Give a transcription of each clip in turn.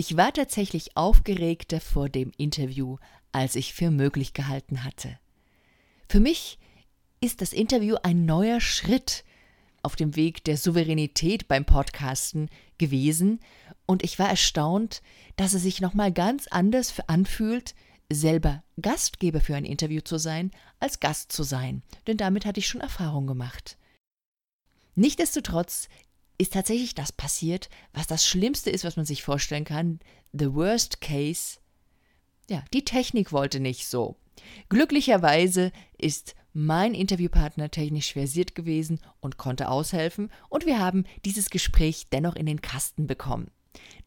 Ich war tatsächlich aufgeregter vor dem Interview, als ich für möglich gehalten hatte. Für mich ist das Interview ein neuer Schritt auf dem Weg der Souveränität beim Podcasten gewesen und ich war erstaunt, dass es sich nochmal ganz anders anfühlt, selber Gastgeber für ein Interview zu sein, als Gast zu sein, denn damit hatte ich schon Erfahrung gemacht. Nichtsdestotrotz ist tatsächlich das passiert, was das Schlimmste ist, was man sich vorstellen kann. The worst case. Ja, die Technik wollte nicht so. Glücklicherweise ist mein Interviewpartner technisch versiert gewesen und konnte aushelfen, und wir haben dieses Gespräch dennoch in den Kasten bekommen.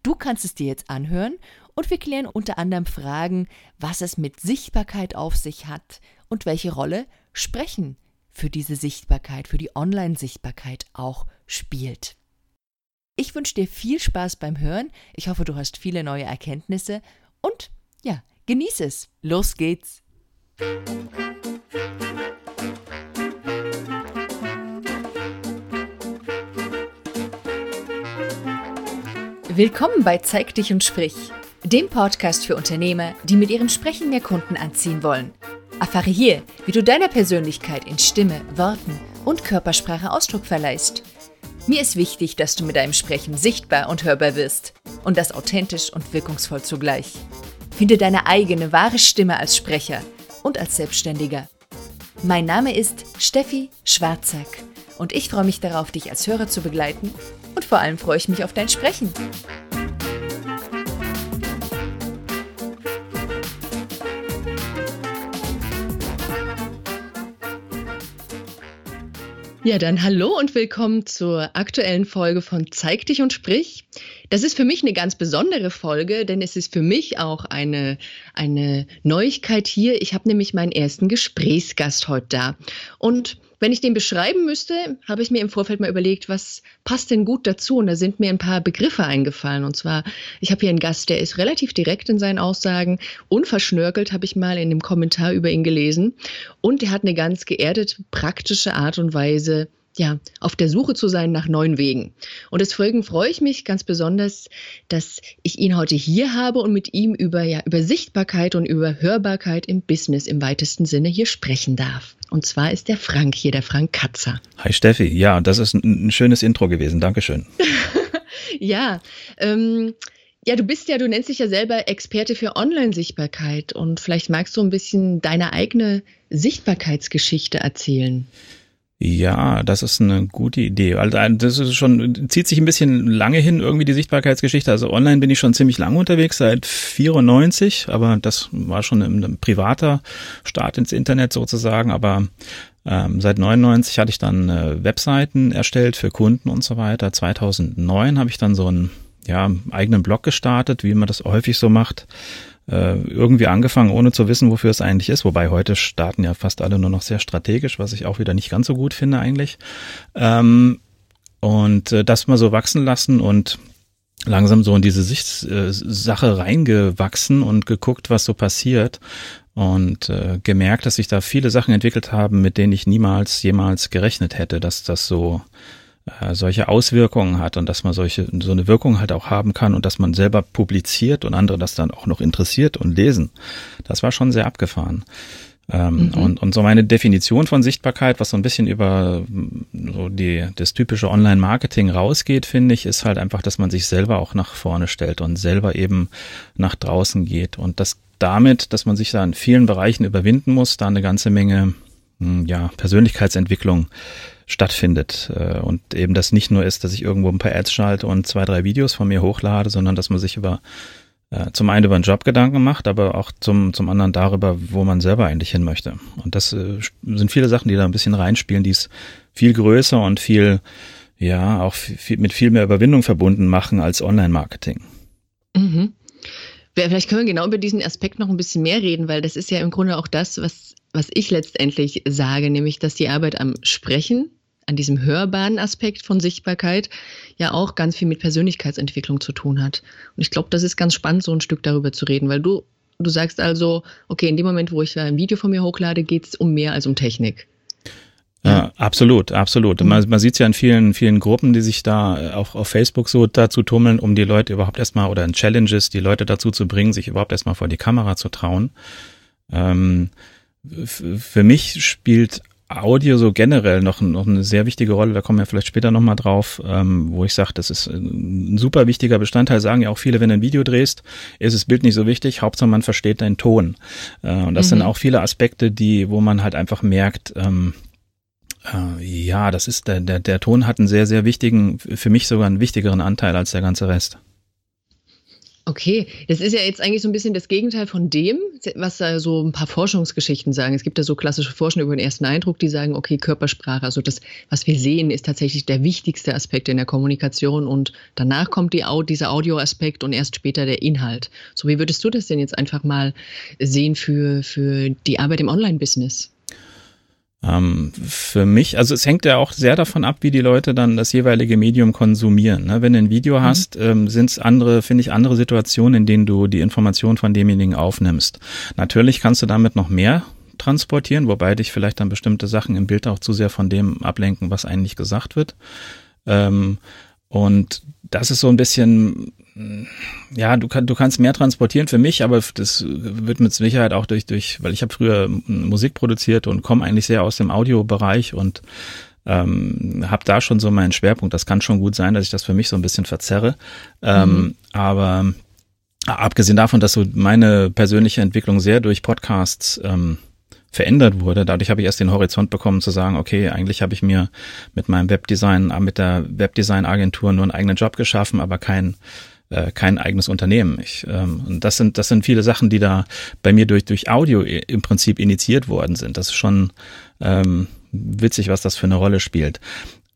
Du kannst es dir jetzt anhören und wir klären unter anderem Fragen, was es mit Sichtbarkeit auf sich hat und welche Rolle Sprechen für diese Sichtbarkeit, für die Online-Sichtbarkeit auch spielt. Ich wünsche dir viel Spaß beim Hören. Ich hoffe, du hast viele neue Erkenntnisse und ja, genieße es. Los geht's. Willkommen bei Zeig dich und sprich, dem Podcast für Unternehmer, die mit ihrem Sprechen mehr Kunden anziehen wollen. Erfahre hier, wie du deiner Persönlichkeit in Stimme, Worten und Körpersprache Ausdruck verleihst. Mir ist wichtig, dass du mit deinem Sprechen sichtbar und hörbar wirst und das authentisch und wirkungsvoll zugleich. Finde deine eigene wahre Stimme als Sprecher und als Selbstständiger. Mein Name ist Steffi Schwarzack und ich freue mich darauf, dich als Hörer zu begleiten und vor allem freue ich mich auf dein Sprechen. Ja, dann hallo und willkommen zur aktuellen Folge von Zeig dich und sprich. Das ist für mich eine ganz besondere Folge, denn es ist für mich auch eine, eine Neuigkeit hier. Ich habe nämlich meinen ersten Gesprächsgast heute da. Und wenn ich den beschreiben müsste, habe ich mir im Vorfeld mal überlegt, was passt denn gut dazu? Und da sind mir ein paar Begriffe eingefallen. Und zwar, ich habe hier einen Gast, der ist relativ direkt in seinen Aussagen. Unverschnörkelt habe ich mal in dem Kommentar über ihn gelesen. Und er hat eine ganz geerdet, praktische Art und Weise, ja, auf der Suche zu sein nach neuen Wegen. Und deswegen freue ich mich ganz besonders, dass ich ihn heute hier habe und mit ihm über, ja, über Sichtbarkeit und über Hörbarkeit im Business im weitesten Sinne hier sprechen darf. Und zwar ist der Frank hier, der Frank Katzer. Hi Steffi, ja, das ist ein, ein schönes Intro gewesen. Dankeschön. ja, ähm, ja, du bist ja, du nennst dich ja selber Experte für Online-Sichtbarkeit und vielleicht magst du ein bisschen deine eigene Sichtbarkeitsgeschichte erzählen. Ja, das ist eine gute Idee. Also das ist schon, zieht sich ein bisschen lange hin, irgendwie die Sichtbarkeitsgeschichte. Also online bin ich schon ziemlich lange unterwegs, seit 94, aber das war schon ein, ein privater Start ins Internet sozusagen. Aber ähm, seit 99 hatte ich dann äh, Webseiten erstellt für Kunden und so weiter. 2009 habe ich dann so einen ja, eigenen Blog gestartet, wie man das häufig so macht äh, irgendwie angefangen, ohne zu wissen, wofür es eigentlich ist. Wobei heute starten ja fast alle nur noch sehr strategisch, was ich auch wieder nicht ganz so gut finde eigentlich. Ähm, und äh, das mal so wachsen lassen und langsam so in diese Sicht, äh, reingewachsen und geguckt, was so passiert und äh, gemerkt, dass sich da viele Sachen entwickelt haben, mit denen ich niemals jemals gerechnet hätte, dass das so äh, solche Auswirkungen hat und dass man solche so eine Wirkung halt auch haben kann und dass man selber publiziert und andere das dann auch noch interessiert und lesen. Das war schon sehr abgefahren. Ähm, mhm. und, und so meine Definition von Sichtbarkeit, was so ein bisschen über so die, das typische Online-Marketing rausgeht, finde ich, ist halt einfach, dass man sich selber auch nach vorne stellt und selber eben nach draußen geht. Und das damit, dass man sich da in vielen Bereichen überwinden muss, da eine ganze Menge hm, ja, Persönlichkeitsentwicklung stattfindet. Äh, und eben das nicht nur ist, dass ich irgendwo ein paar Ads schalte und zwei, drei Videos von mir hochlade, sondern dass man sich über äh, zum einen über einen Job Gedanken macht, aber auch zum, zum anderen darüber, wo man selber eigentlich hin möchte. Und das äh, sind viele Sachen, die da ein bisschen reinspielen, die es viel größer und viel, ja, auch viel, mit viel mehr Überwindung verbunden machen als Online-Marketing. Mhm. Vielleicht können wir genau über diesen Aspekt noch ein bisschen mehr reden, weil das ist ja im Grunde auch das, was, was ich letztendlich sage, nämlich, dass die Arbeit am Sprechen, an diesem hörbaren Aspekt von Sichtbarkeit, ja auch ganz viel mit Persönlichkeitsentwicklung zu tun hat. Und ich glaube, das ist ganz spannend, so ein Stück darüber zu reden, weil du, du sagst also, okay, in dem Moment, wo ich ein Video von mir hochlade, geht es um mehr als um Technik. Ja, absolut, absolut. Man, man sieht es ja in vielen, vielen Gruppen, die sich da äh, auch auf Facebook so dazu tummeln, um die Leute überhaupt erstmal oder in Challenges die Leute dazu zu bringen, sich überhaupt erstmal vor die Kamera zu trauen. Ähm, für mich spielt Audio so generell noch, noch eine sehr wichtige Rolle, da kommen wir vielleicht später nochmal drauf, ähm, wo ich sage, das ist ein super wichtiger Bestandteil, sagen ja auch viele, wenn du ein Video drehst, ist das Bild nicht so wichtig, Hauptsache man versteht deinen Ton. Äh, und das mhm. sind auch viele Aspekte, die, wo man halt einfach merkt, ähm, äh, ja, das ist, der, der, der Ton hat einen sehr, sehr wichtigen, für mich sogar einen wichtigeren Anteil als der ganze Rest. Okay, das ist ja jetzt eigentlich so ein bisschen das Gegenteil von dem, was da so ein paar Forschungsgeschichten sagen. Es gibt da so klassische Forschung über den ersten Eindruck, die sagen, okay, Körpersprache, also das, was wir sehen, ist tatsächlich der wichtigste Aspekt in der Kommunikation und danach kommt die, dieser Audioaspekt und erst später der Inhalt. So, wie würdest du das denn jetzt einfach mal sehen für, für die Arbeit im Online-Business? Ähm, für mich, also es hängt ja auch sehr davon ab, wie die Leute dann das jeweilige Medium konsumieren. Ne? Wenn du ein Video mhm. hast, ähm, sind es andere, finde ich, andere Situationen, in denen du die Information von demjenigen aufnimmst. Natürlich kannst du damit noch mehr transportieren, wobei dich vielleicht dann bestimmte Sachen im Bild auch zu sehr von dem ablenken, was eigentlich gesagt wird. Ähm, und das ist so ein bisschen ja, du, kann, du kannst mehr transportieren für mich, aber das wird mit Sicherheit auch durch, durch weil ich habe früher Musik produziert und komme eigentlich sehr aus dem Audiobereich und ähm, habe da schon so meinen Schwerpunkt. Das kann schon gut sein, dass ich das für mich so ein bisschen verzerre. Ähm, mhm. Aber abgesehen davon, dass so meine persönliche Entwicklung sehr durch Podcasts ähm, verändert wurde. Dadurch habe ich erst den Horizont bekommen zu sagen, okay, eigentlich habe ich mir mit meinem Webdesign, mit der Webdesign-Agentur nur einen eigenen Job geschaffen, aber kein äh, kein eigenes Unternehmen. Ich, ähm, und das sind, das sind viele Sachen, die da bei mir durch, durch Audio im Prinzip initiiert worden sind. Das ist schon ähm, witzig, was das für eine Rolle spielt.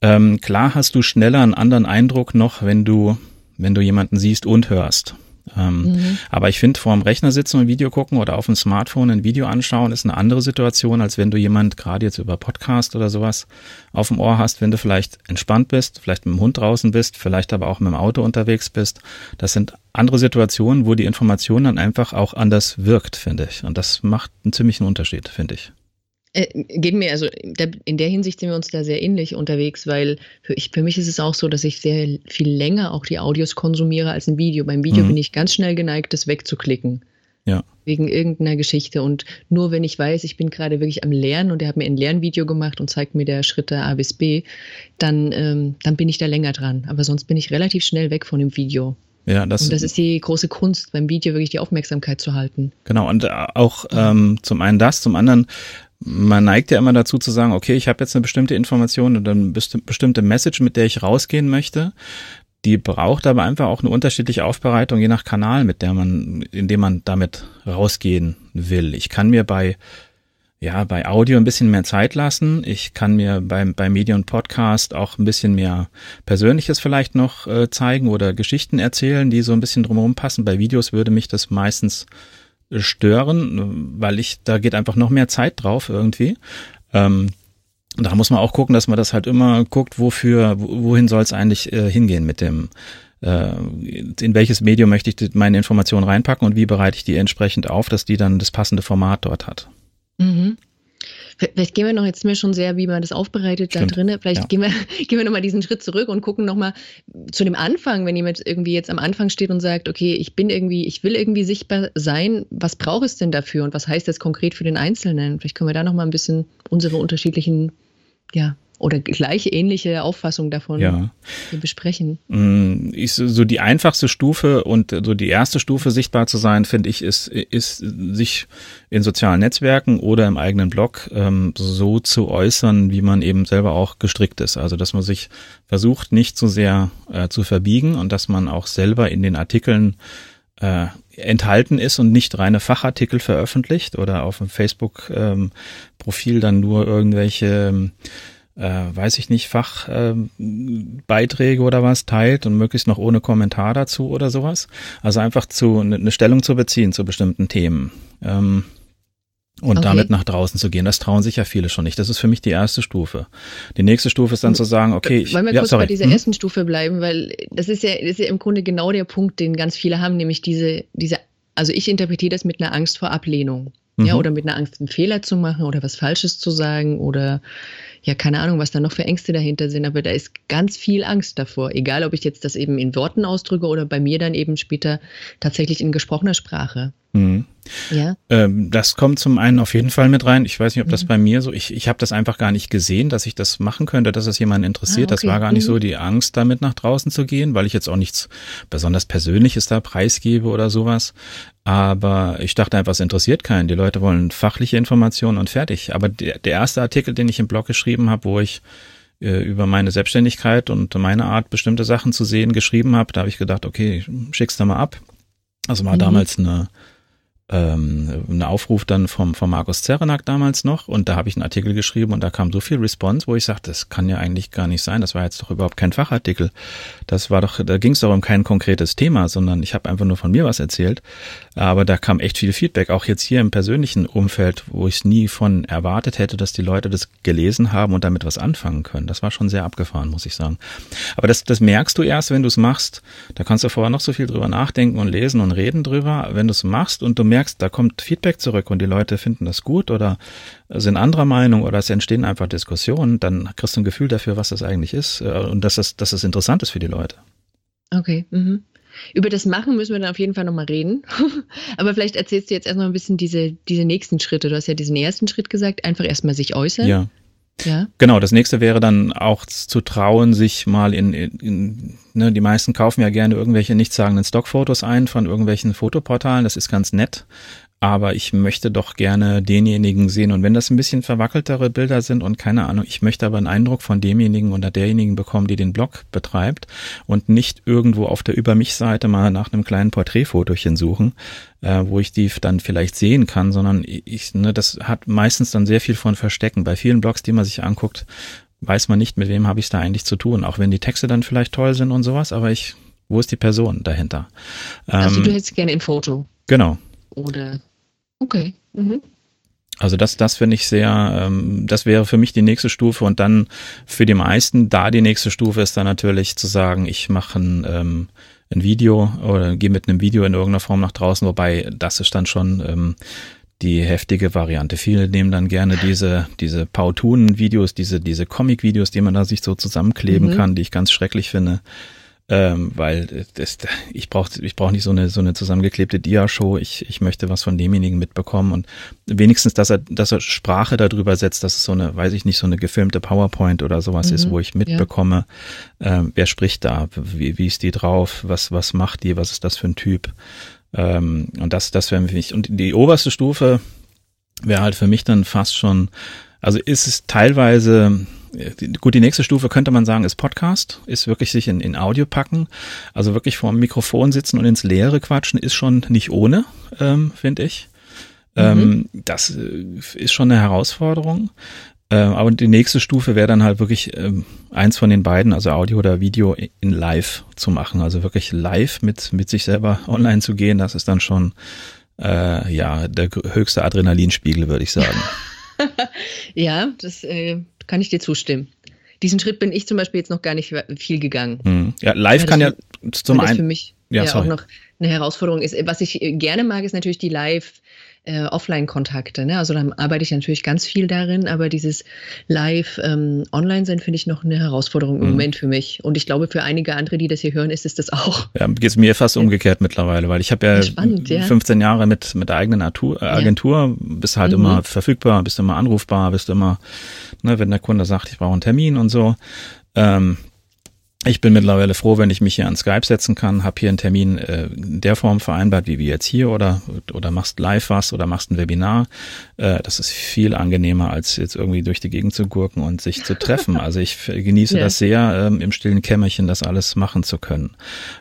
Ähm, klar hast du schneller einen anderen Eindruck noch, wenn du, wenn du jemanden siehst und hörst. Ähm, mhm. Aber ich finde, vor dem Rechner sitzen und Video gucken oder auf dem Smartphone ein Video anschauen, ist eine andere Situation, als wenn du jemand gerade jetzt über Podcast oder sowas auf dem Ohr hast, wenn du vielleicht entspannt bist, vielleicht mit dem Hund draußen bist, vielleicht aber auch mit dem Auto unterwegs bist. Das sind andere Situationen, wo die Information dann einfach auch anders wirkt, finde ich. Und das macht einen ziemlichen Unterschied, finde ich. Äh, geht mir, also in der Hinsicht sind wir uns da sehr ähnlich unterwegs, weil für, ich, für mich ist es auch so, dass ich sehr viel länger auch die Audios konsumiere als ein Video. Beim Video mhm. bin ich ganz schnell geneigt, das wegzuklicken. Ja. Wegen irgendeiner Geschichte. Und nur wenn ich weiß, ich bin gerade wirklich am Lernen und er hat mir ein Lernvideo gemacht und zeigt mir der Schritte A bis B, dann, ähm, dann bin ich da länger dran. Aber sonst bin ich relativ schnell weg von dem Video. Ja, das, und das ist die große Kunst, beim Video wirklich die Aufmerksamkeit zu halten. Genau, und auch ähm, zum einen das, zum anderen man neigt ja immer dazu zu sagen, okay, ich habe jetzt eine bestimmte Information oder eine bestimmte Message, mit der ich rausgehen möchte. Die braucht aber einfach auch eine unterschiedliche Aufbereitung, je nach Kanal, mit der man, in dem man damit rausgehen will. Ich kann mir bei ja, bei Audio ein bisschen mehr Zeit lassen. Ich kann mir beim, bei Medium Podcast auch ein bisschen mehr Persönliches vielleicht noch äh, zeigen oder Geschichten erzählen, die so ein bisschen drumherum passen. Bei Videos würde mich das meistens stören, weil ich, da geht einfach noch mehr Zeit drauf irgendwie. Ähm, da muss man auch gucken, dass man das halt immer guckt, wofür, wohin soll es eigentlich äh, hingehen mit dem, äh, in welches Medium möchte ich meine Informationen reinpacken und wie bereite ich die entsprechend auf, dass die dann das passende Format dort hat. Mhm. Vielleicht gehen wir noch, jetzt sind wir schon sehr, wie man das aufbereitet Stimmt. da drinnen. Vielleicht ja. gehen wir, gehen wir nochmal diesen Schritt zurück und gucken nochmal zu dem Anfang, wenn jemand irgendwie jetzt am Anfang steht und sagt, okay, ich bin irgendwie, ich will irgendwie sichtbar sein, was braucht es denn dafür und was heißt das konkret für den Einzelnen? Vielleicht können wir da nochmal ein bisschen unsere unterschiedlichen ja, oder gleich ähnliche Auffassung davon ja. besprechen. Mm, ich, so die einfachste Stufe und so die erste Stufe sichtbar zu sein, finde ich, ist, ist sich in sozialen Netzwerken oder im eigenen Blog ähm, so zu äußern, wie man eben selber auch gestrickt ist. Also dass man sich versucht, nicht zu sehr äh, zu verbiegen und dass man auch selber in den Artikeln äh, enthalten ist und nicht reine Fachartikel veröffentlicht oder auf dem Facebook-Profil ähm, dann nur irgendwelche ähm, äh, weiß ich nicht, Fachbeiträge äh, oder was teilt und möglichst noch ohne Kommentar dazu oder sowas. Also einfach zu eine ne Stellung zu beziehen zu bestimmten Themen. Ähm, und okay. damit nach draußen zu gehen. Das trauen sich ja viele schon nicht. Das ist für mich die erste Stufe. Die nächste Stufe ist dann zu sagen, okay, ich, Wollen wir ja, kurz sorry. bei dieser hm? ersten Stufe bleiben, weil das ist ja, das ist ja im Grunde genau der Punkt, den ganz viele haben, nämlich diese, diese, also ich interpretiere das mit einer Angst vor Ablehnung. Mhm. Ja, oder mit einer Angst, einen Fehler zu machen oder was Falsches zu sagen oder ja, keine Ahnung, was da noch für Ängste dahinter sind, aber da ist ganz viel Angst davor. Egal, ob ich jetzt das eben in Worten ausdrücke oder bei mir dann eben später tatsächlich in gesprochener Sprache. Mhm. Ja. Ähm, das kommt zum einen auf jeden Fall mit rein. Ich weiß nicht, ob das mhm. bei mir so, ich, ich habe das einfach gar nicht gesehen, dass ich das machen könnte, dass es jemanden interessiert. Ah, okay. Das war gar nicht mhm. so die Angst, damit nach draußen zu gehen, weil ich jetzt auch nichts besonders Persönliches da preisgebe oder sowas. Aber ich dachte einfach, es interessiert keinen. Die Leute wollen fachliche Informationen und fertig. Aber der, der erste Artikel, den ich im Blog geschrieben habe, wo ich äh, über meine Selbstständigkeit und meine Art, bestimmte Sachen zu sehen, geschrieben habe, da habe ich gedacht, okay, schick's da mal ab. Also war mhm. damals eine ähm, ein Aufruf dann vom, vom Markus Zerenak damals noch und da habe ich einen Artikel geschrieben und da kam so viel Response, wo ich sagte, das kann ja eigentlich gar nicht sein, das war jetzt doch überhaupt kein Fachartikel. Das war doch, da ging es doch um kein konkretes Thema, sondern ich habe einfach nur von mir was erzählt. Aber da kam echt viel Feedback, auch jetzt hier im persönlichen Umfeld, wo ich es nie von erwartet hätte, dass die Leute das gelesen haben und damit was anfangen können. Das war schon sehr abgefahren, muss ich sagen. Aber das, das merkst du erst, wenn du es machst. Da kannst du vorher noch so viel drüber nachdenken und lesen und reden drüber. Wenn du es machst und du merkst, merkst, da kommt Feedback zurück und die Leute finden das gut oder sind anderer Meinung oder es entstehen einfach Diskussionen, dann kriegst du ein Gefühl dafür, was das eigentlich ist äh, und dass das, dass das interessant ist für die Leute. Okay. Mhm. Über das Machen müssen wir dann auf jeden Fall nochmal reden. Aber vielleicht erzählst du jetzt erstmal ein bisschen diese, diese nächsten Schritte. Du hast ja diesen ersten Schritt gesagt, einfach erstmal sich äußern. Ja. Ja. Genau, das nächste wäre dann auch zu trauen, sich mal in, in, in ne, die meisten kaufen ja gerne irgendwelche nichtssagenden Stockfotos ein von irgendwelchen Fotoportalen, das ist ganz nett aber ich möchte doch gerne denjenigen sehen. Und wenn das ein bisschen verwackeltere Bilder sind und keine Ahnung, ich möchte aber einen Eindruck von demjenigen oder derjenigen bekommen, die den Blog betreibt und nicht irgendwo auf der Über mich-Seite mal nach einem kleinen Porträtfotochen suchen, äh, wo ich die dann vielleicht sehen kann, sondern ich, ne, das hat meistens dann sehr viel von Verstecken. Bei vielen Blogs, die man sich anguckt, weiß man nicht, mit wem habe ich es da eigentlich zu tun, auch wenn die Texte dann vielleicht toll sind und sowas, aber ich, wo ist die Person dahinter? Also ähm, du hättest gerne ein Foto. Genau. Oder Okay. Mhm. Also das, das finde ich sehr, ähm, das wäre für mich die nächste Stufe und dann für die meisten da die nächste Stufe ist dann natürlich zu sagen, ich mache ein, ähm, ein Video oder gehe mit einem Video in irgendeiner Form nach draußen, wobei das ist dann schon ähm, die heftige Variante. Viele nehmen dann gerne diese, diese Pautunen-Videos, diese, diese Comic-Videos, die man da sich so zusammenkleben mhm. kann, die ich ganz schrecklich finde ähm, weil das, ich brauche ich brauch nicht so eine so eine zusammengeklebte Dia-Show. Ich, ich möchte was von demjenigen mitbekommen und wenigstens, dass er dass er Sprache darüber setzt, dass es so eine, weiß ich nicht, so eine gefilmte PowerPoint oder sowas mhm, ist, wo ich mitbekomme, ja. ähm, wer spricht da, wie, wie ist die drauf, was was macht die, was ist das für ein Typ ähm, und das das wäre mich und die oberste Stufe wäre halt für mich dann fast schon, also ist es teilweise gut, die nächste Stufe könnte man sagen, ist Podcast, ist wirklich sich in, in Audio packen. Also wirklich vor dem Mikrofon sitzen und ins Leere quatschen, ist schon nicht ohne, ähm, finde ich. Ähm, mhm. das äh, ist schon eine Herausforderung. Ähm, aber die nächste Stufe wäre dann halt wirklich ähm, eins von den beiden, also Audio oder Video in live zu machen. Also wirklich live mit, mit sich selber online zu gehen, das ist dann schon äh, ja der höchste Adrenalinspiegel, würde ich sagen. ja, das äh, kann ich dir zustimmen. Diesen Schritt bin ich zum Beispiel jetzt noch gar nicht viel gegangen. Hm. Ja, live kann ja zum einen. für mich ja, ja auch noch eine Herausforderung ist. Was ich gerne mag, ist natürlich die Live- äh, Offline-Kontakte. Ne? Also dann arbeite ich natürlich ganz viel darin, aber dieses Live-Online-Sein ähm, finde ich noch eine Herausforderung im mhm. Moment für mich. Und ich glaube, für einige andere, die das hier hören, ist es das auch. Ja, geht es mir fast umgekehrt mittlerweile, weil ich habe ja, Spannend, ja 15 Jahre mit, mit der eigenen Agentur, äh, Agentur ja. bist halt mhm. immer verfügbar, bist immer anrufbar, bist immer, ne, wenn der Kunde sagt, ich brauche einen Termin und so. Ähm, ich bin mittlerweile froh, wenn ich mich hier an Skype setzen kann, habe hier einen Termin äh, in der Form vereinbart, wie wir jetzt hier oder oder machst live was oder machst ein Webinar. Äh, das ist viel angenehmer, als jetzt irgendwie durch die Gegend zu gurken und sich zu treffen. Also ich genieße ja. das sehr, ähm, im stillen Kämmerchen das alles machen zu können.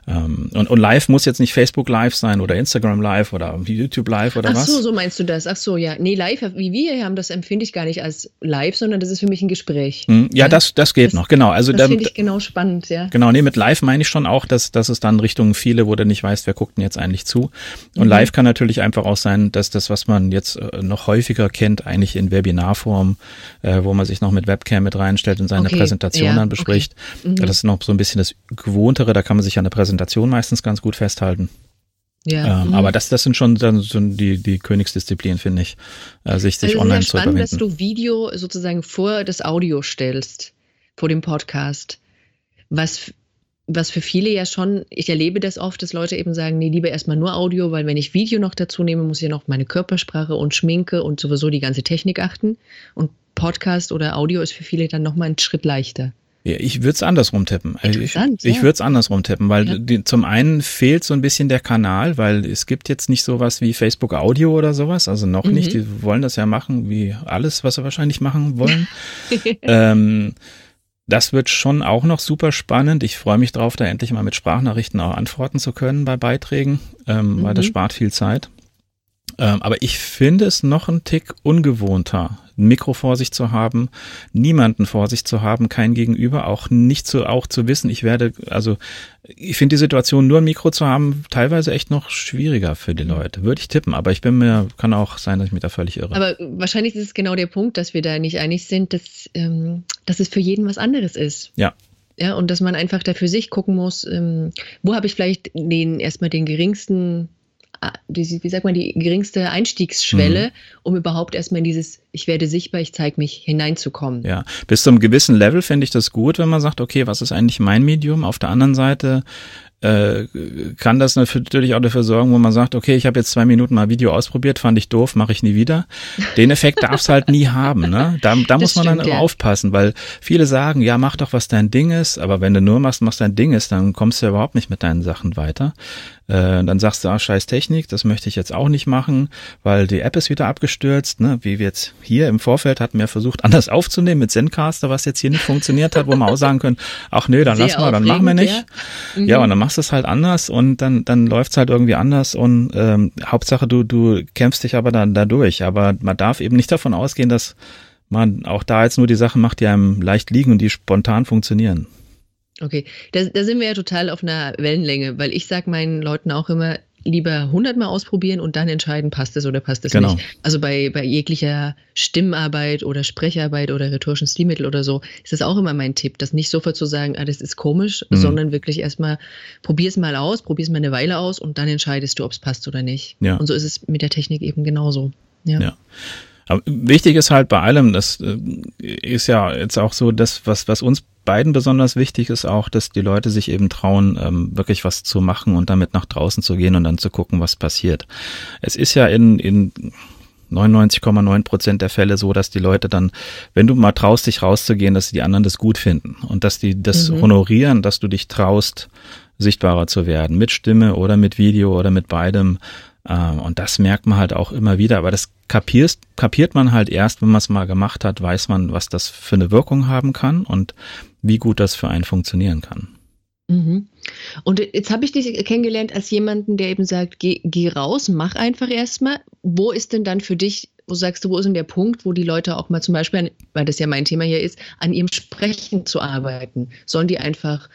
Ähm, und, und live muss jetzt nicht Facebook Live sein oder Instagram Live oder YouTube Live oder Ach was? Ach so, so meinst du das? Ach so, ja. Nee, live, wie wir hier haben, das empfinde ich gar nicht als live, sondern das ist für mich ein Gespräch. Hm, ja, ja, das, das geht das, noch, genau. Also das finde ich genau spannend ja. Genau, nee, mit live meine ich schon auch, dass, dass es dann Richtung viele, wo du nicht weißt, wer guckt denn jetzt eigentlich zu. Und mhm. live kann natürlich einfach auch sein, dass das, was man jetzt äh, noch häufiger kennt, eigentlich in Webinarform, äh, wo man sich noch mit Webcam mit reinstellt und seine okay. Präsentation ja, dann bespricht. Okay. Mhm. Das ist noch so ein bisschen das Gewohntere, da kann man sich an der Präsentation meistens ganz gut festhalten. Ja. Ähm, mhm. Aber das, das sind schon dann so die, die Königsdisziplinen, finde ich, äh, sich, sich also online zu spannend, dass du Video sozusagen vor das Audio stellst, vor dem Podcast. Was, was für viele ja schon, ich erlebe das oft, dass Leute eben sagen, nee, lieber erstmal nur Audio, weil wenn ich Video noch dazu nehme, muss ich ja noch meine Körpersprache und Schminke und sowieso die ganze Technik achten. Und Podcast oder Audio ist für viele dann nochmal einen Schritt leichter. Ja, ich würde es andersrum tippen. Also ich, ja. ich würde es andersrum tippen, weil ja. die, zum einen fehlt so ein bisschen der Kanal, weil es gibt jetzt nicht sowas wie Facebook Audio oder sowas, also noch mhm. nicht. Die wollen das ja machen wie alles, was sie wahrscheinlich machen wollen. ähm, das wird schon auch noch super spannend. Ich freue mich drauf, da endlich mal mit Sprachnachrichten auch antworten zu können bei Beiträgen, ähm, mhm. weil das mhm. spart viel Zeit. Ähm, aber ich finde es noch ein Tick ungewohnter, ein Mikro vor sich zu haben, niemanden vor sich zu haben, kein Gegenüber, auch nicht zu, auch zu wissen, ich werde, also ich finde die Situation, nur ein Mikro zu haben, teilweise echt noch schwieriger für die Leute. Würde ich tippen, aber ich bin mir, kann auch sein, dass ich mich da völlig irre. Aber wahrscheinlich ist es genau der Punkt, dass wir da nicht einig sind, dass, ähm, dass es für jeden was anderes ist. Ja. Ja, und dass man einfach da für sich gucken muss, ähm, wo habe ich vielleicht den erstmal den geringsten die, wie sagt man, die geringste Einstiegsschwelle, mhm. um überhaupt erstmal in dieses Ich werde sichtbar, ich zeige mich hineinzukommen. Ja, bis zu einem gewissen Level finde ich das gut, wenn man sagt, okay, was ist eigentlich mein Medium? Auf der anderen Seite äh, kann das natürlich auch dafür sorgen, wo man sagt, okay, ich habe jetzt zwei Minuten mal Video ausprobiert, fand ich doof, mache ich nie wieder. Den Effekt darf es halt nie haben. Ne? Da, da muss man stimmt, dann ja. aufpassen, weil viele sagen, ja, mach doch, was dein Ding ist, aber wenn du nur machst, was dein Ding ist, dann kommst du ja überhaupt nicht mit deinen Sachen weiter. Äh, dann sagst du, ah, scheiß Technik, das möchte ich jetzt auch nicht machen, weil die App ist wieder abgestürzt. Ne? Wie wir jetzt hier im Vorfeld hatten wir versucht, anders aufzunehmen mit Zencaster, was jetzt hier nicht funktioniert hat, wo wir auch sagen können, ach nö, dann lassen wir, dann machen wir nicht. Ja, mhm. ja und dann machst du es halt anders und dann, dann läuft's halt irgendwie anders und ähm, Hauptsache du, du kämpfst dich aber dann dadurch. Aber man darf eben nicht davon ausgehen, dass man auch da jetzt nur die Sachen macht, die einem leicht liegen und die spontan funktionieren. Okay, da, da sind wir ja total auf einer Wellenlänge, weil ich sage meinen Leuten auch immer, lieber hundertmal ausprobieren und dann entscheiden, passt es oder passt es genau. nicht. Also bei, bei jeglicher Stimmarbeit oder Sprecharbeit oder rhetorischen Stilmittel oder so ist das auch immer mein Tipp, das nicht sofort zu sagen, ah, das ist komisch, mhm. sondern wirklich erstmal probier es mal aus, probier es mal eine Weile aus und dann entscheidest du, ob es passt oder nicht. Ja. Und so ist es mit der Technik eben genauso. Ja. ja. Aber wichtig ist halt bei allem, das äh, ist ja jetzt auch so, das, was, was uns beiden besonders wichtig ist auch, dass die Leute sich eben trauen, ähm, wirklich was zu machen und damit nach draußen zu gehen und dann zu gucken, was passiert. Es ist ja in, in 99,9 Prozent der Fälle so, dass die Leute dann, wenn du mal traust, dich rauszugehen, dass die anderen das gut finden und dass die das mhm. honorieren, dass du dich traust, sichtbarer zu werden, mit Stimme oder mit Video oder mit beidem. Ähm, und das merkt man halt auch immer wieder. Aber das kapierst, kapiert man halt erst, wenn man es mal gemacht hat, weiß man, was das für eine Wirkung haben kann und wie gut das für einen funktionieren kann. Mhm. Und jetzt habe ich dich kennengelernt als jemanden, der eben sagt, geh, geh raus, mach einfach erstmal. Wo ist denn dann für dich, wo sagst du, wo ist denn der Punkt, wo die Leute auch mal zum Beispiel, weil das ja mein Thema hier ist, an ihrem Sprechen zu arbeiten? Sollen die einfach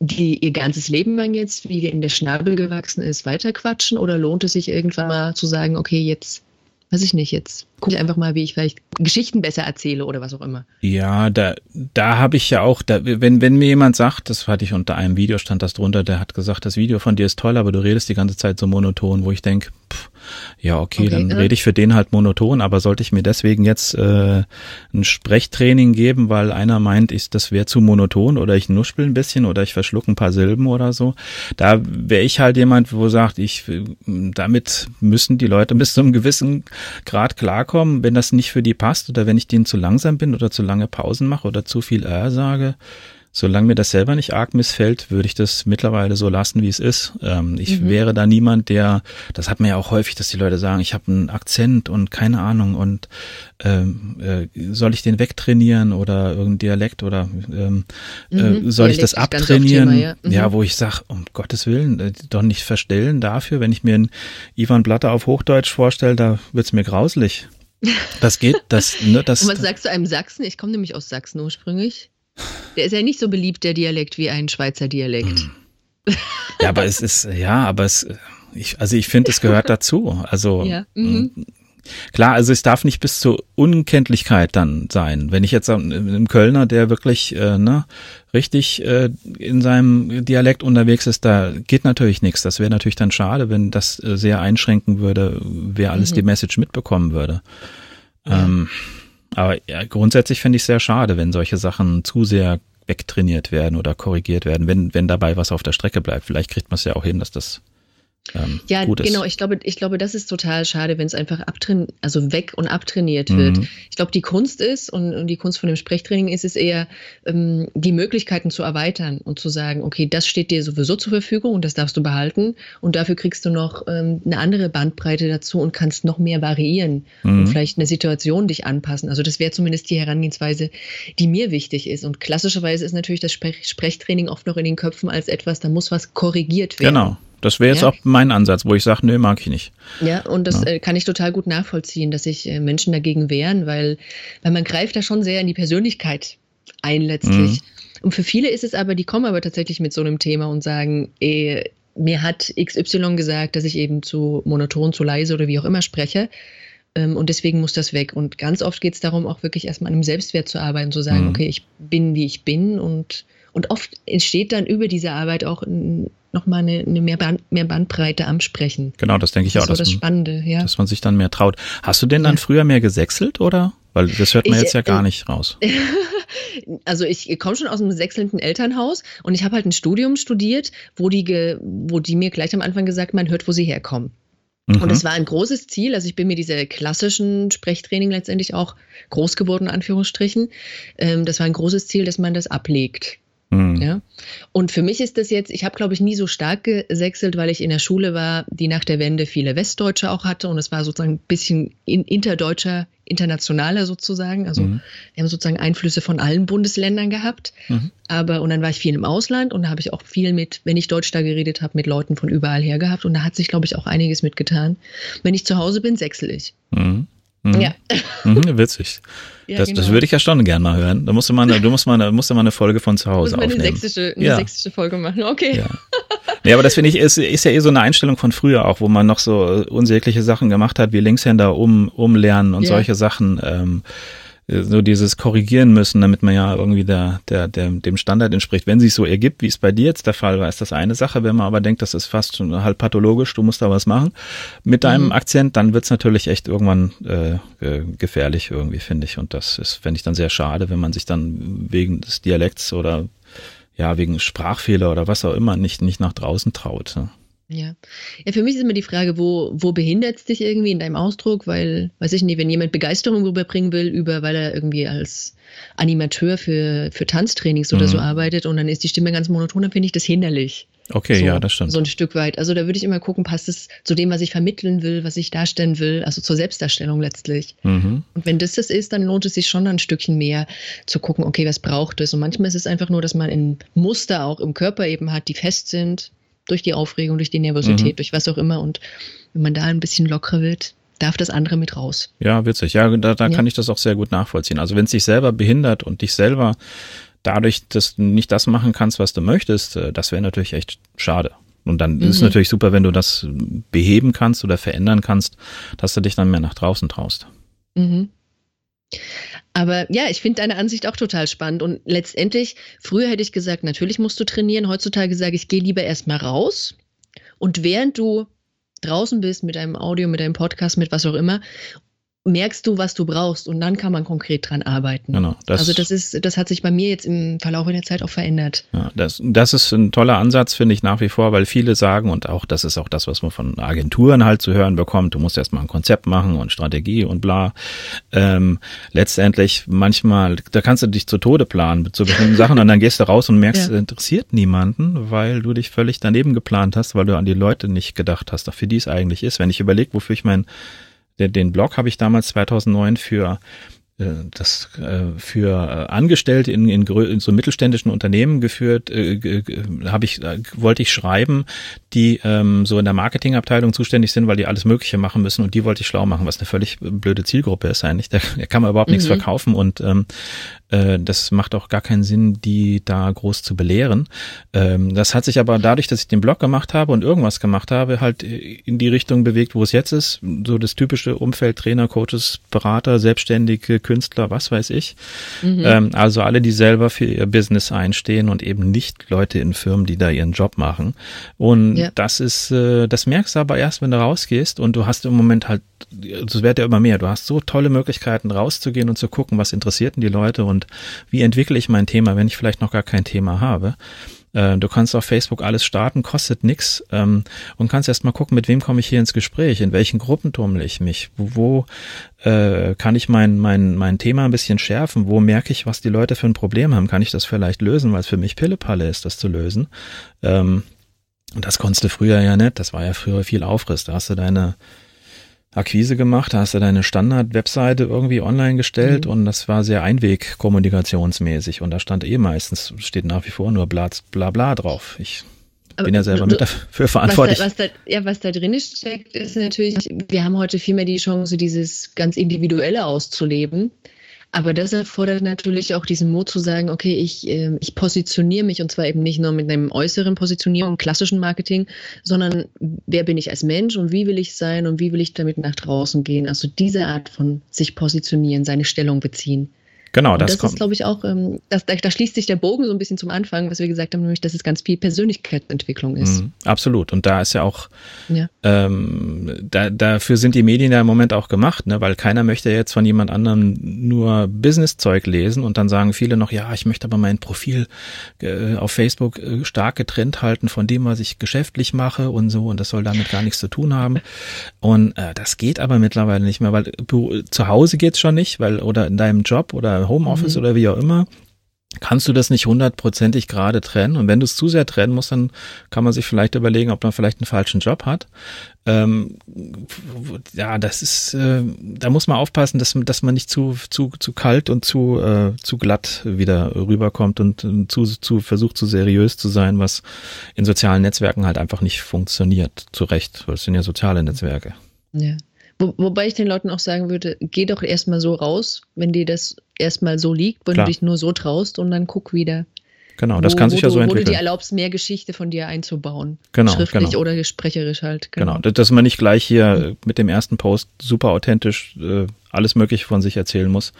die ihr ganzes Leben lang jetzt, wie in der Schnabel gewachsen ist, weiterquatschen? Oder lohnt es sich irgendwann mal zu sagen, okay, jetzt weiß ich nicht, jetzt gucke ich einfach mal, wie ich vielleicht Geschichten besser erzähle oder was auch immer. Ja, da, da habe ich ja auch, da, wenn, wenn mir jemand sagt, das hatte ich unter einem Video, stand das drunter, der hat gesagt, das Video von dir ist toll, aber du redest die ganze Zeit so monoton, wo ich denke, ja, okay, okay dann äh. rede ich für den halt monoton, aber sollte ich mir deswegen jetzt äh, ein Sprechtraining geben, weil einer meint, ich, das wäre zu monoton oder ich nuspel ein bisschen oder ich verschlucke ein paar Silben oder so, da wäre ich halt jemand, wo sagt, ich damit müssen die Leute bis zu einem gewissen Grad klarkommen, wenn das nicht für die passt oder wenn ich denen zu langsam bin oder zu lange Pausen mache oder zu viel äh sage solange mir das selber nicht arg missfällt, würde ich das mittlerweile so lassen, wie es ist. Ähm, ich mhm. wäre da niemand, der, das hat man ja auch häufig, dass die Leute sagen, ich habe einen Akzent und keine Ahnung und ähm, äh, soll ich den wegtrainieren oder irgendein Dialekt oder ähm, äh, mhm. äh, soll Dialekt ich das abtrainieren? Thema, ja. Mhm. ja. wo ich sage, um Gottes Willen, äh, doch nicht verstellen dafür, wenn ich mir einen Ivan Blatter auf Hochdeutsch vorstelle, da wird's mir grauselig. Das geht, das, ne, das. Und was sagst du einem Sachsen? Ich komme nämlich aus Sachsen ursprünglich. Der ist ja nicht so beliebt, der Dialekt, wie ein Schweizer Dialekt. Hm. Ja, aber es ist, ja, aber es, ich, also ich finde, es gehört dazu. Also, ja. mhm. Klar, also es darf nicht bis zur Unkenntlichkeit dann sein. Wenn ich jetzt im Kölner, der wirklich äh, ne, richtig äh, in seinem Dialekt unterwegs ist, da geht natürlich nichts. Das wäre natürlich dann schade, wenn das äh, sehr einschränken würde, wer alles mhm. die Message mitbekommen würde. Ja. Ähm, aber ja, grundsätzlich finde ich es sehr schade, wenn solche Sachen zu sehr wegtrainiert werden oder korrigiert werden, wenn, wenn dabei was auf der Strecke bleibt. Vielleicht kriegt man es ja auch hin, dass das ähm, ja, genau. Ich glaube, ich glaube, das ist total schade, wenn es einfach abtrainiert, also weg und abtrainiert wird. Mhm. Ich glaube, die Kunst ist und, und, die Kunst von dem Sprechtraining ist es eher, ähm, die Möglichkeiten zu erweitern und zu sagen, okay, das steht dir sowieso zur Verfügung und das darfst du behalten und dafür kriegst du noch ähm, eine andere Bandbreite dazu und kannst noch mehr variieren mhm. und vielleicht eine Situation dich anpassen. Also das wäre zumindest die Herangehensweise, die mir wichtig ist. Und klassischerweise ist natürlich das Sprech Sprechtraining oft noch in den Köpfen als etwas, da muss was korrigiert werden. Genau. Das wäre jetzt ja. auch mein Ansatz, wo ich sage, nö, mag ich nicht. Ja, und das ja. Äh, kann ich total gut nachvollziehen, dass sich äh, Menschen dagegen wehren, weil, weil man greift da schon sehr in die Persönlichkeit ein letztlich. Mhm. Und für viele ist es aber, die kommen aber tatsächlich mit so einem Thema und sagen, ey, mir hat XY gesagt, dass ich eben zu monoton, zu leise oder wie auch immer spreche. Ähm, und deswegen muss das weg. Und ganz oft geht es darum, auch wirklich erstmal an dem Selbstwert zu arbeiten, zu sagen, mhm. okay, ich bin, wie ich bin und und oft entsteht dann über diese Arbeit auch nochmal eine, eine mehr, Band, mehr Bandbreite am Sprechen. Genau, das denke ich das auch. Das ist das Spannende, ja. Dass man sich dann mehr traut. Hast du denn dann ja. früher mehr gesächselt oder? Weil das hört man ich, jetzt ja gar äh, nicht raus. also ich komme schon aus einem sechselnden Elternhaus und ich habe halt ein Studium studiert, wo die, ge, wo die mir gleich am Anfang gesagt, man hört, wo sie herkommen. Und mhm. es war ein großes Ziel. Also ich bin mir diese klassischen Sprechtraining letztendlich auch groß geworden, in Anführungsstrichen. Ähm, das war ein großes Ziel, dass man das ablegt. Mhm. Ja? Und für mich ist das jetzt, ich habe, glaube ich, nie so stark gesächselt, weil ich in der Schule war, die nach der Wende viele Westdeutsche auch hatte und es war sozusagen ein bisschen in, interdeutscher, internationaler sozusagen. Also mhm. wir haben sozusagen Einflüsse von allen Bundesländern gehabt. Mhm. Aber, und dann war ich viel im Ausland und da habe ich auch viel mit, wenn ich Deutsch da geredet habe, mit Leuten von überall her gehabt und da hat sich, glaube ich, auch einiges mitgetan. Wenn ich zu Hause bin, sächsel ich. Mhm. Ja. Mhm, witzig. Ja, das, genau. das würde ich ja schon gerne mal hören. Da musst du mal eine, du musst mal eine, musst du mal eine Folge von zu Hause muss aufnehmen. Eine sächsische, eine ja. sächsische Folge machen. Okay. Ja. Nee, aber das finde ich ist, ist ja eh so eine Einstellung von früher auch, wo man noch so unsägliche Sachen gemacht hat, wie Linkshänder um, umlernen und ja. solche Sachen. Ähm, so dieses korrigieren müssen, damit man ja irgendwie der, der, der, dem Standard entspricht. Wenn sich so ergibt, wie es bei dir jetzt der Fall war, ist das eine Sache. Wenn man aber denkt, das ist fast schon halb pathologisch, du musst da was machen mit deinem mhm. Akzent, dann wird's natürlich echt irgendwann äh, gefährlich irgendwie, finde ich. Und das ist, fände ich dann sehr schade, wenn man sich dann wegen des Dialekts oder ja, wegen Sprachfehler oder was auch immer nicht, nicht nach draußen traut. Ja. ja, für mich ist immer die Frage, wo, wo behindert es dich irgendwie in deinem Ausdruck? Weil, weiß ich nicht, wenn jemand Begeisterung rüberbringen will, über, weil er irgendwie als Animateur für, für Tanztrainings oder mhm. so arbeitet und dann ist die Stimme ganz monoton, dann finde ich das hinderlich. Okay, so, ja, das stimmt. So ein Stück weit. Also da würde ich immer gucken, passt es zu dem, was ich vermitteln will, was ich darstellen will, also zur Selbstdarstellung letztlich. Mhm. Und wenn das das ist, dann lohnt es sich schon ein Stückchen mehr zu gucken, okay, was braucht es? Und manchmal ist es einfach nur, dass man ein Muster auch im Körper eben hat, die fest sind, durch die Aufregung, durch die Nervosität, mhm. durch was auch immer. Und wenn man da ein bisschen lockerer wird, darf das andere mit raus. Ja, witzig. Ja, da, da ja. kann ich das auch sehr gut nachvollziehen. Also wenn es dich selber behindert und dich selber dadurch, dass du nicht das machen kannst, was du möchtest, äh, das wäre natürlich echt schade. Und dann mhm. ist es natürlich super, wenn du das beheben kannst oder verändern kannst, dass du dich dann mehr nach draußen traust. Mhm. Aber ja, ich finde deine Ansicht auch total spannend. Und letztendlich, früher hätte ich gesagt, natürlich musst du trainieren. Heutzutage sage ich, geh lieber erstmal raus. Und während du draußen bist mit einem Audio, mit einem Podcast, mit was auch immer merkst du, was du brauchst und dann kann man konkret dran arbeiten. Genau, das, also das ist, das hat sich bei mir jetzt im Verlauf der Zeit auch verändert. Ja, das, das ist ein toller Ansatz, finde ich nach wie vor, weil viele sagen und auch das ist auch das, was man von Agenturen halt zu hören bekommt. Du musst erstmal ein Konzept machen und Strategie und bla. Ähm, letztendlich manchmal, da kannst du dich zu Tode planen zu bestimmten Sachen und dann gehst du raus und merkst, ja. interessiert niemanden, weil du dich völlig daneben geplant hast, weil du an die Leute nicht gedacht hast, für die es eigentlich ist. Wenn ich überlege, wofür ich mein den Blog habe ich damals 2009 für äh, das äh, für äh, Angestellte in, in, in so mittelständischen Unternehmen geführt, äh, habe ich äh, wollte ich schreiben, die ähm, so in der Marketingabteilung zuständig sind, weil die alles Mögliche machen müssen und die wollte ich schlau machen, was eine völlig blöde Zielgruppe ist eigentlich. Da, da kann man überhaupt mhm. nichts verkaufen und ähm, Äh, das macht auch gar keinen Sinn, die da groß zu belehren. Ähm, das hat sich aber dadurch, dass ich den Blog gemacht habe und irgendwas gemacht habe, halt in die Richtung bewegt, wo es jetzt ist. So das typische Umfeld, Trainer, Coaches, Berater, Selbstständige, Künstler, was weiß ich. Mhm. Ähm, also alle, die selber für ihr Business einstehen und eben nicht Leute in Firmen, die da ihren Job machen. Und ja. das ist, äh, das merkst du aber erst, wenn du rausgehst und du hast im Moment halt, das wird ja immer mehr, du hast so tolle Möglichkeiten rauszugehen und zu gucken, was interessiert denn die Leute und wie entwickle ich mein Thema, wenn ich vielleicht noch gar kein Thema habe. Äh, du kannst auf Facebook alles starten, kostet nix ähm, und kannst erst mal gucken, mit wem komme ich hier ins Gespräch, in welchen Gruppen tummle ich mich, wo, wo äh, kann ich mein, mein, mein Thema ein bisschen schärfen, wo merke ich, was die Leute für ein Problem haben, kann ich das vielleicht lösen, weil es für mich Pillepalle ist, das zu lösen. Ähm, und das konntest du früher ja nicht, das war ja früher viel Aufriss, da hast du deine Akquise gemacht, hast du deine Standard-Webseite irgendwie online gestellt mhm. und das war sehr einweg-kommunikationsmäßig und da stand eh meistens, steht nach wie vor nur bla bla, bla drauf. Ich Aber bin ja selber mit dafür verantwortlich. Was da, was da, ja, was da drin steckt, ist natürlich, wir haben heute viel mehr die Chance, dieses ganz Individuelle auszuleben. Aber das erfordert natürlich auch diesen Mut zu sagen, okay, ich, äh, ich positioniere mich und zwar eben nicht nur mit einem äußeren Positionierung, klassischen Marketing, sondern wer bin ich als Mensch und wie will ich sein und wie will ich damit nach draußen gehen. Also diese Art von sich positionieren, seine Stellung beziehen. Genau, das, das kommt. ist, glaube ich, auch, ähm, das, da, da, schließt sich der Bogen so ein bisschen zum Anfang, was wir gesagt haben, nämlich, dass es ganz viel Persönlichkeitsentwicklung ist. Mm, absolut. Und da ist ja auch, ja. Ähm, da, dafür sind die Medien ja im Moment auch gemacht, ne? weil keiner möchte jetzt von jemand anderem nur Business-Zeug lesen und dann sagen viele noch, ja, ich möchte aber mein Profil äh, auf Facebook äh, stark getrennt halten von dem, was ich geschäftlich mache und so und das soll damit gar nichts zu tun haben. Und äh, das geht aber mittlerweile nicht mehr, weil zu Hause geht's schon nicht, weil oder in deinem Job oder Homeoffice mhm. oder wie auch immer, kannst du das nicht hundertprozentig gerade trennen. Und wenn du es zu sehr trennen musst, dann kann man sich vielleicht überlegen, ob man vielleicht einen falschen Job hat. Ähm, ja, das ist, äh, da muss man aufpassen, dass, dass man nicht zu, zu, zu kalt und zu, äh, zu glatt wieder rüberkommt und, und zu, zu versucht, zu seriös zu sein, was in sozialen Netzwerken halt einfach nicht funktioniert. Zu Recht, weil es sind ja soziale Netzwerke. Ja. Wo, wobei ich den Leuten auch sagen würde, geh doch erstmal so raus, wenn dir das erstmal so liegt, wenn Klar. du dich nur so traust und dann guck wieder. Genau, das wo, kann sich ja so entwickeln. Wo du dir erlaubst, mehr Geschichte von dir einzubauen. Genau. Schriftlich genau. oder sprecherisch halt. Genau. genau, dass man nicht gleich hier mit dem ersten Post super authentisch äh, alles Mögliche von sich erzählen muss.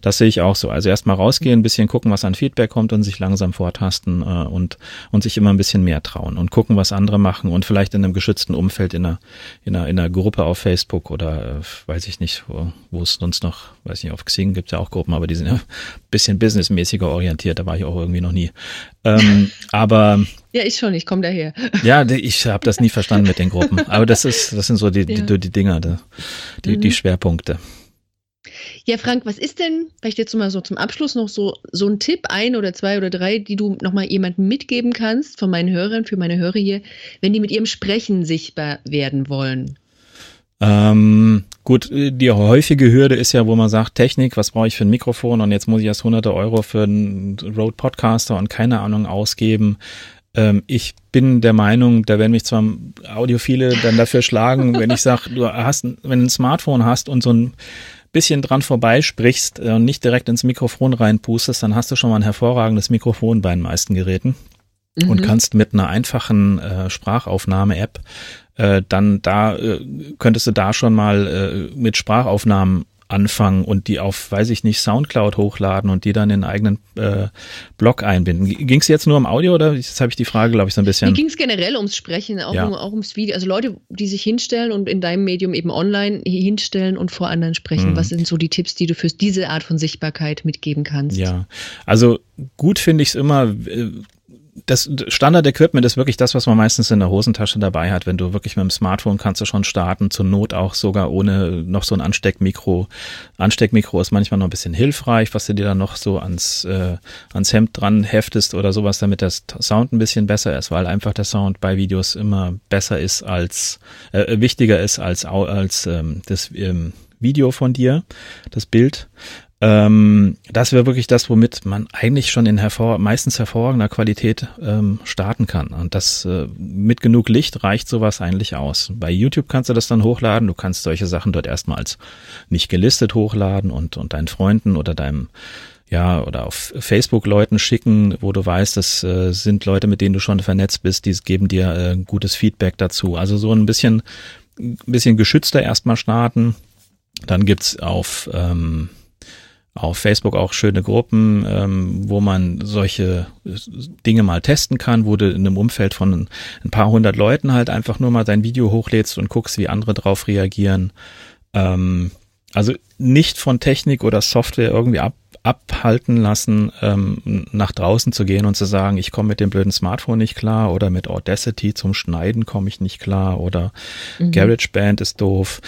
Das sehe ich auch so. Also erstmal rausgehen, ein bisschen gucken, was an Feedback kommt und sich langsam vortasten äh, und, und sich immer ein bisschen mehr trauen und gucken, was andere machen und vielleicht in einem geschützten Umfeld in einer, in einer, in einer Gruppe auf Facebook oder äh, weiß ich nicht, wo, wo es sonst noch, weiß ich nicht, auf Xing gibt es ja auch Gruppen, aber die sind ja ein bisschen businessmäßiger orientiert, da war ich auch irgendwie noch nie. Ähm, aber ja, ich schon, ich komme daher. Ja, ich habe das nie verstanden mit den Gruppen. Aber das ist, das sind so die, ja. die, die Dinger, die, mhm. die Schwerpunkte. Ja, Frank, was ist denn, vielleicht jetzt mal so zum Abschluss noch so, so ein Tipp, ein oder zwei oder drei, die du nochmal jemandem mitgeben kannst von meinen Hörern, für meine Hörer hier, wenn die mit ihrem Sprechen sichtbar werden wollen? Ähm, gut, die häufige Hürde ist ja, wo man sagt, Technik, was brauche ich für ein Mikrofon und jetzt muss ich erst hunderte Euro für einen Rode Podcaster und keine Ahnung ausgeben. Ähm, ich bin der Meinung, da werden mich zwar Audiophile dann dafür schlagen, wenn ich sage, du hast, wenn du ein Smartphone hast und so ein bisschen dran vorbeisprichst äh, und nicht direkt ins Mikrofon reinpustest, dann hast du schon mal ein hervorragendes Mikrofon bei den meisten Geräten mhm. und kannst mit einer einfachen äh, Sprachaufnahme-App äh, dann da äh, könntest du da schon mal äh, mit Sprachaufnahmen anfangen und die auf, weiß ich nicht, Soundcloud hochladen und die dann in einen eigenen äh, Blog einbinden. Ging es jetzt nur um Audio oder jetzt habe ich die Frage, glaube ich, so ein bisschen. Mir ging es generell ums Sprechen, auch, ja. um, auch ums Video. Also Leute, die sich hinstellen und in deinem Medium eben online hinstellen und vor anderen sprechen. Mhm. Was sind so die Tipps, die du für diese Art von Sichtbarkeit mitgeben kannst? Ja, also gut finde ich es immer, das Standard-Equipment ist wirklich das, was man meistens in der Hosentasche dabei hat. Wenn du wirklich mit dem Smartphone kannst du schon starten, zur Not auch sogar ohne noch so ein Ansteckmikro. Ansteckmikro ist manchmal noch ein bisschen hilfreich, was du dir dann noch so ans, äh, ans Hemd dran heftest oder sowas, damit der Sound ein bisschen besser ist, weil einfach der Sound bei Videos immer besser ist als, äh, wichtiger ist als, als ähm, das ähm, Video von dir, das Bild. Ähm, das wäre wirklich das, womit man eigentlich schon in hervor meistens hervorragender Qualität ähm, starten kann. Und das äh, mit genug Licht reicht sowas eigentlich aus. Bei YouTube kannst du das dann hochladen. Du kannst solche Sachen dort erstmals nicht gelistet hochladen und, und deinen Freunden oder deinem ja, oder auf Facebook Leuten schicken, wo du weißt, das äh, sind Leute, mit denen du schon vernetzt bist, die geben dir äh, gutes Feedback dazu. Also so ein bisschen, ein bisschen geschützter erstmal starten. Dann gibt's auf, ähm, auf Facebook auch schöne Gruppen, ähm, wo man solche äh, Dinge mal testen kann, wo du in einem Umfeld von ein paar hundert Leuten halt einfach nur mal dein Video hochlädst und guckst, wie andere drauf reagieren. Ähm, also nicht von Technik oder Software irgendwie ab, abhalten lassen, ähm, nach draußen zu gehen und zu sagen, ich komme mit dem blöden Smartphone nicht klar oder mit Audacity zum Schneiden komme ich nicht klar oder mhm. GarageBand ist doof.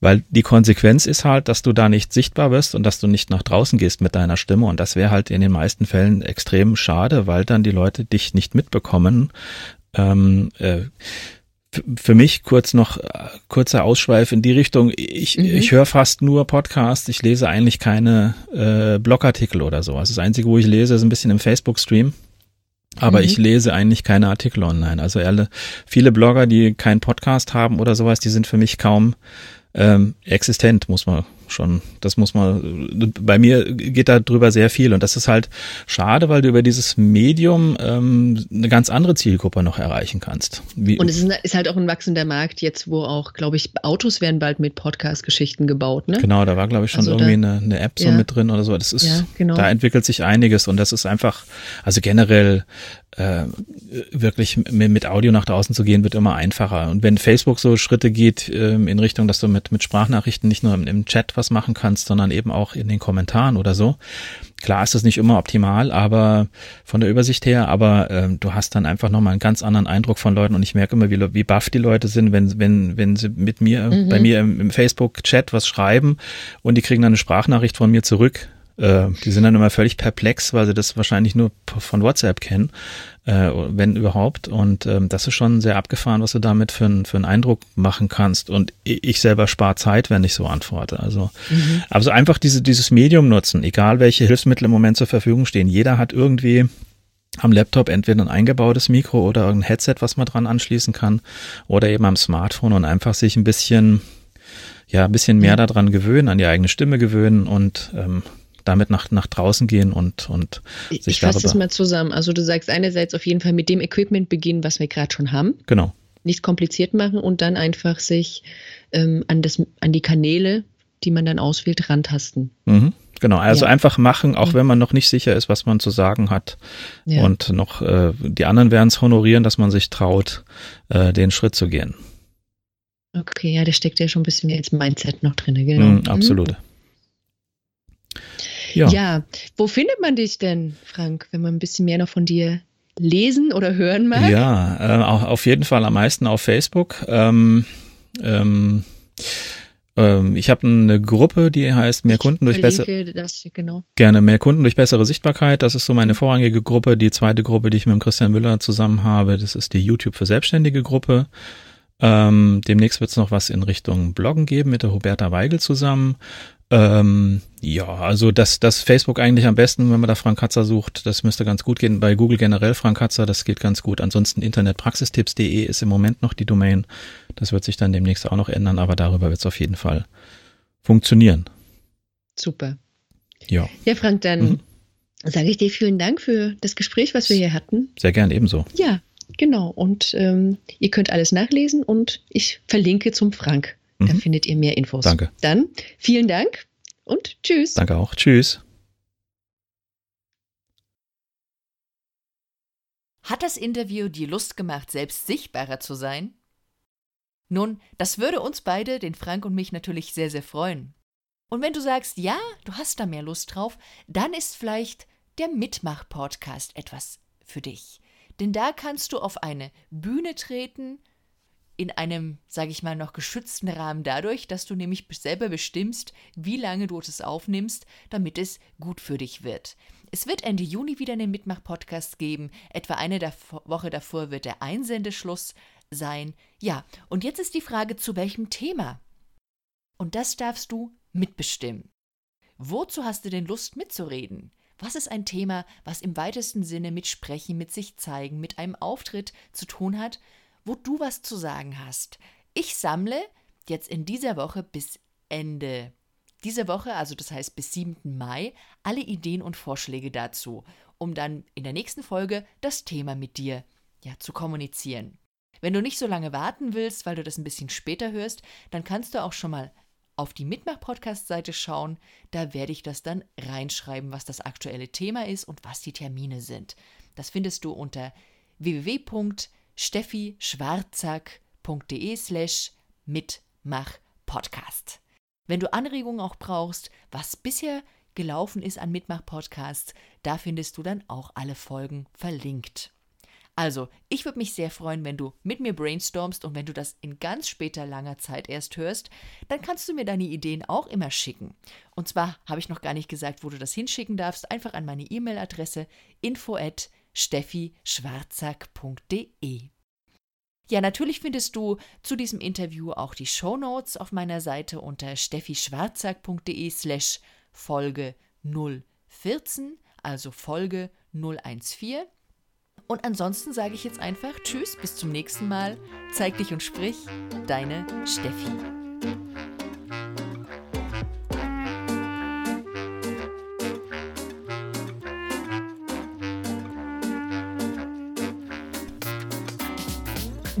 Weil die Konsequenz ist halt, dass du da nicht sichtbar wirst und dass du nicht nach draußen gehst mit deiner Stimme. Und das wäre halt in den meisten Fällen extrem schade, weil dann die Leute dich nicht mitbekommen. Ähm, äh, für mich kurz noch äh, kurzer Ausschweif in die Richtung. Ich, mhm. ich höre fast nur Podcasts. Ich lese eigentlich keine äh, Blogartikel oder so. Also das Einzige, wo ich lese, ist ein bisschen im Facebook-Stream. Aber mhm. ich lese eigentlich keine Artikel online. Also alle, viele Blogger, die keinen Podcast haben oder sowas, die sind für mich kaum ähm, existent, muss man schon, das muss man, bei mir geht da drüber sehr viel und das ist halt schade, weil du über dieses Medium ähm, eine ganz andere Zielgruppe noch erreichen kannst. Wie, und es ist, ist, halt auch ein wachsender Markt jetzt, wo auch, glaube ich, Autos werden bald mit Podcast-Geschichten gebaut, ne? Genau, da war, glaube ich, schon also irgendwie da, eine, eine, App so ja. mit drin oder so. Das ist, ja, genau. da entwickelt sich einiges und das ist einfach, also generell äh, wirklich mit Audio nach draußen zu gehen, wird immer einfacher. Und wenn Facebook so Schritte geht äh, in Richtung, dass du mit, mit Sprachnachrichten nicht nur im, im, Chat was machen kannst, sondern eben auch in den Kommentaren oder so. Klar ist das nicht immer optimal, aber von der Übersicht her, aber äh, du hast dann einfach nochmal einen ganz anderen Eindruck von Leuten und ich merke immer, wie, wie baff die Leute sind, wenn, wenn, wenn sie mit mir, mhm. bei mir im, im Facebook-Chat was schreiben und die kriegen dann eine Sprachnachricht von mir zurück äh, die sind dann immer völlig perplex, weil sie das wahrscheinlich nur von WhatsApp kennen, äh, wenn überhaupt. Und ähm, das ist schon sehr abgefahren, was du damit für, ein, für einen Eindruck machen kannst. Und ich selber spare Zeit, wenn ich so antworte. Also, mhm. also einfach diese, dieses Medium nutzen, egal welche Hilfsmittel im Moment zur Verfügung stehen. Jeder hat irgendwie am Laptop entweder ein eingebautes Mikro oder irgendein Headset, was man dran anschließen kann, oder eben am Smartphone und einfach sich ein bisschen, ja, ein bisschen mehr daran gewöhnen, an die eigene Stimme gewöhnen und ähm, damit nach, nach draußen gehen und, und sich Ich fasse das mal zusammen. Also du sagst einerseits auf jeden Fall mit dem Equipment beginnen, was wir gerade schon haben. Genau. Nicht kompliziert machen und dann einfach sich ähm, an, das, an die Kanäle, die man dann auswählt, rantasten. Mhm. Genau, also ja. einfach machen, auch mhm. wenn man noch nicht sicher ist, was man zu sagen hat. Ja. Und noch äh, die anderen werden es honorieren, dass man sich traut, äh, den Schritt zu gehen. Okay, ja, da steckt ja schon ein bisschen mehr ins Mindset noch drin, genau. Mhm, absolut. Mhm. Ja. ja, wo findet man dich denn, Frank, wenn man ein bisschen mehr noch von dir lesen oder hören mag? Ja, äh, auf jeden Fall am meisten auf Facebook. Ähm, ähm, ähm, ich habe eine Gruppe, die heißt Mehr Kunden durch bessere genau. gerne mehr Kunden durch bessere Sichtbarkeit. Das ist so meine vorrangige Gruppe. Die zweite Gruppe, die ich mit dem Christian Müller zusammen habe, das ist die YouTube für Selbstständige Gruppe. Ähm, demnächst wird es noch was in Richtung Bloggen geben mit der Huberta Weigel zusammen. Ähm, ja, also das, das Facebook eigentlich am besten, wenn man da Frank Katzer sucht, das müsste ganz gut gehen. Bei Google generell Frank Katzer, das geht ganz gut. Ansonsten internetpraxistipps.de ist im Moment noch die Domain. Das wird sich dann demnächst auch noch ändern, aber darüber wird es auf jeden Fall funktionieren. Super. Ja. Ja, Frank, dann mhm. sage ich dir vielen Dank für das Gespräch, was wir hier hatten. Sehr gern, ebenso. Ja, genau. Und ähm, ihr könnt alles nachlesen und ich verlinke zum Frank. Da mhm. findet ihr mehr Infos. Danke. Dann vielen Dank und tschüss. Danke auch. Tschüss. Hat das Interview dir Lust gemacht, selbst sichtbarer zu sein? Nun, das würde uns beide, den Frank und mich, natürlich sehr, sehr freuen. Und wenn du sagst, ja, du hast da mehr Lust drauf, dann ist vielleicht der Mitmach-Podcast etwas für dich. Denn da kannst du auf eine Bühne treten, in einem, sage ich mal, noch geschützten Rahmen dadurch, dass du nämlich selber bestimmst, wie lange du es aufnimmst, damit es gut für dich wird. Es wird Ende Juni wieder einen Mitmach-Podcast geben. Etwa eine Woche davor wird der Einsendeschluss sein. Ja, und jetzt ist die Frage, zu welchem Thema? Und das darfst du mitbestimmen. Wozu hast du denn Lust mitzureden? Was ist ein Thema, was im weitesten Sinne mit Sprechen, mit sich zeigen, mit einem Auftritt zu tun hat wo du was zu sagen hast. Ich sammle jetzt in dieser Woche bis Ende diese Woche, also das heißt bis 7. Mai, alle Ideen und Vorschläge dazu, um dann in der nächsten Folge das Thema mit dir ja, zu kommunizieren. Wenn du nicht so lange warten willst, weil du das ein bisschen später hörst, dann kannst du auch schon mal auf die Mitmach-Podcast-Seite schauen. Da werde ich das dann reinschreiben, was das aktuelle Thema ist und was die Termine sind. Das findest du unter www.steffischwarzack.de slash Mitmach-Podcast. Wenn du Anregungen auch brauchst, was bisher gelaufen ist an Mitmach-Podcasts, da findest du dann auch alle Folgen verlinkt. Also, ich würde mich sehr freuen, wenn du mit mir brainstormst und wenn du das in ganz später langer Zeit erst hörst, dann kannst du mir deine Ideen auch immer schicken. Und zwar habe ich noch gar nicht gesagt, wo du das hinschicken darfst, einfach an meine E-Mail-Adresse info steffischwarzack.de. Ja, natürlich findest du zu diesem Interview auch die Show Notes auf meiner Seite unter steffischwarzack.de slash Folge 014, also Folge 014. Und ansonsten sage ich jetzt einfach Tschüss, bis zum nächsten Mal. Zeig dich und sprich, deine Steffi.